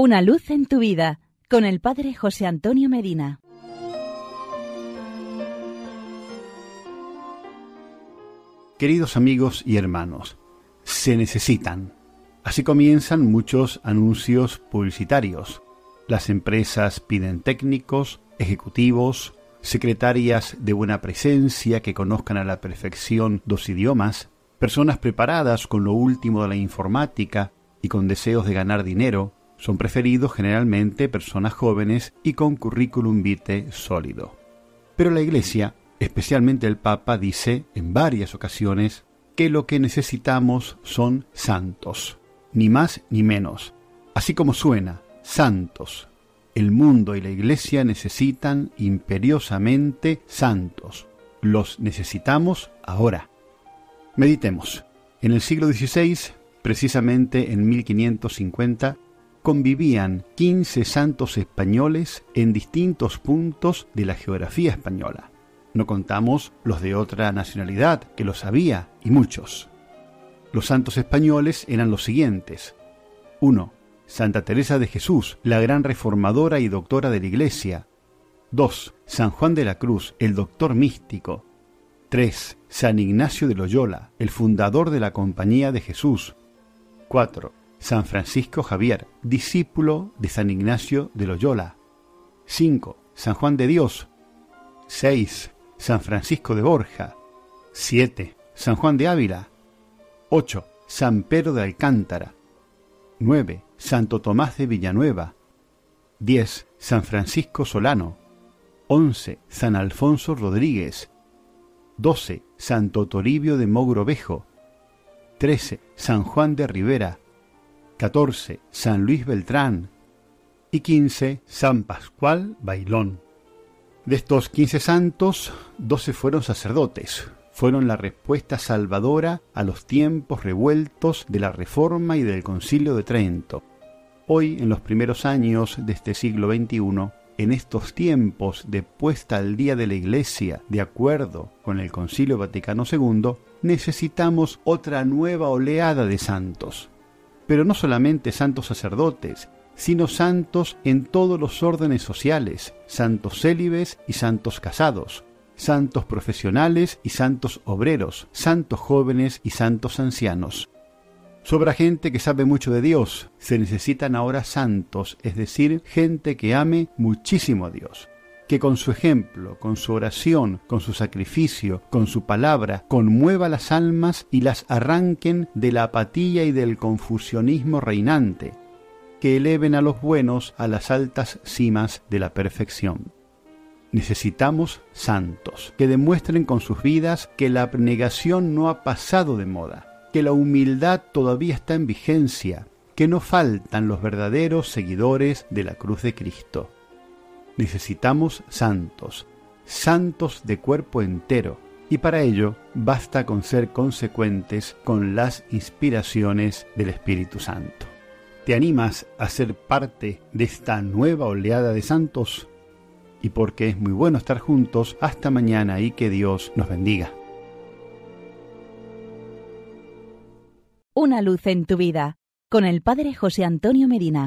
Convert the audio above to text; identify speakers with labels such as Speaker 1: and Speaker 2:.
Speaker 1: Una luz en tu vida con el Padre José Antonio Medina.
Speaker 2: Queridos amigos y hermanos, se necesitan. Así comienzan muchos anuncios publicitarios. Las empresas piden técnicos, ejecutivos, secretarias de buena presencia que conozcan a la perfección dos idiomas, personas preparadas con lo último de la informática y con deseos de ganar dinero, son preferidos generalmente personas jóvenes y con currículum vitae sólido. Pero la Iglesia, especialmente el Papa, dice en varias ocasiones que lo que necesitamos son santos, ni más ni menos. Así como suena, santos. El mundo y la Iglesia necesitan imperiosamente santos. Los necesitamos ahora. Meditemos. En el siglo XVI, precisamente en 1550, convivían 15 santos españoles en distintos puntos de la geografía española. No contamos los de otra nacionalidad, que los había, y muchos. Los santos españoles eran los siguientes. 1. Santa Teresa de Jesús, la gran reformadora y doctora de la Iglesia. 2. San Juan de la Cruz, el doctor místico. 3. San Ignacio de Loyola, el fundador de la Compañía de Jesús. 4. San Francisco Javier, discípulo de San Ignacio de Loyola. 5. San Juan de Dios. 6. San Francisco de Borja. 7. San Juan de Ávila. 8. San Pedro de Alcántara. 9. Santo Tomás de Villanueva. 10. San Francisco Solano. 11. San Alfonso Rodríguez. 12. Santo Toribio de Mogrovejo. 13. San Juan de Rivera. 14. San Luis Beltrán y 15. San Pascual Bailón. De estos 15 santos, 12 fueron sacerdotes. Fueron la respuesta salvadora a los tiempos revueltos de la Reforma y del Concilio de Trento. Hoy, en los primeros años de este siglo XXI, en estos tiempos de puesta al día de la Iglesia, de acuerdo con el Concilio Vaticano II, necesitamos otra nueva oleada de santos pero no solamente santos sacerdotes, sino santos en todos los órdenes sociales, santos célibes y santos casados, santos profesionales y santos obreros, santos jóvenes y santos ancianos. Sobra gente que sabe mucho de Dios, se necesitan ahora santos, es decir, gente que ame muchísimo a Dios que con su ejemplo, con su oración, con su sacrificio, con su palabra, conmueva las almas y las arranquen de la apatía y del confusionismo reinante, que eleven a los buenos a las altas cimas de la perfección. Necesitamos santos, que demuestren con sus vidas que la abnegación no ha pasado de moda, que la humildad todavía está en vigencia, que no faltan los verdaderos seguidores de la cruz de Cristo necesitamos santos, santos de cuerpo entero, y para ello basta con ser consecuentes con las inspiraciones del Espíritu Santo. ¿Te animas a ser parte de esta nueva oleada de santos? Y porque es muy bueno estar juntos, hasta mañana y que Dios nos bendiga.
Speaker 1: Una luz en tu vida, con el Padre José Antonio Medina.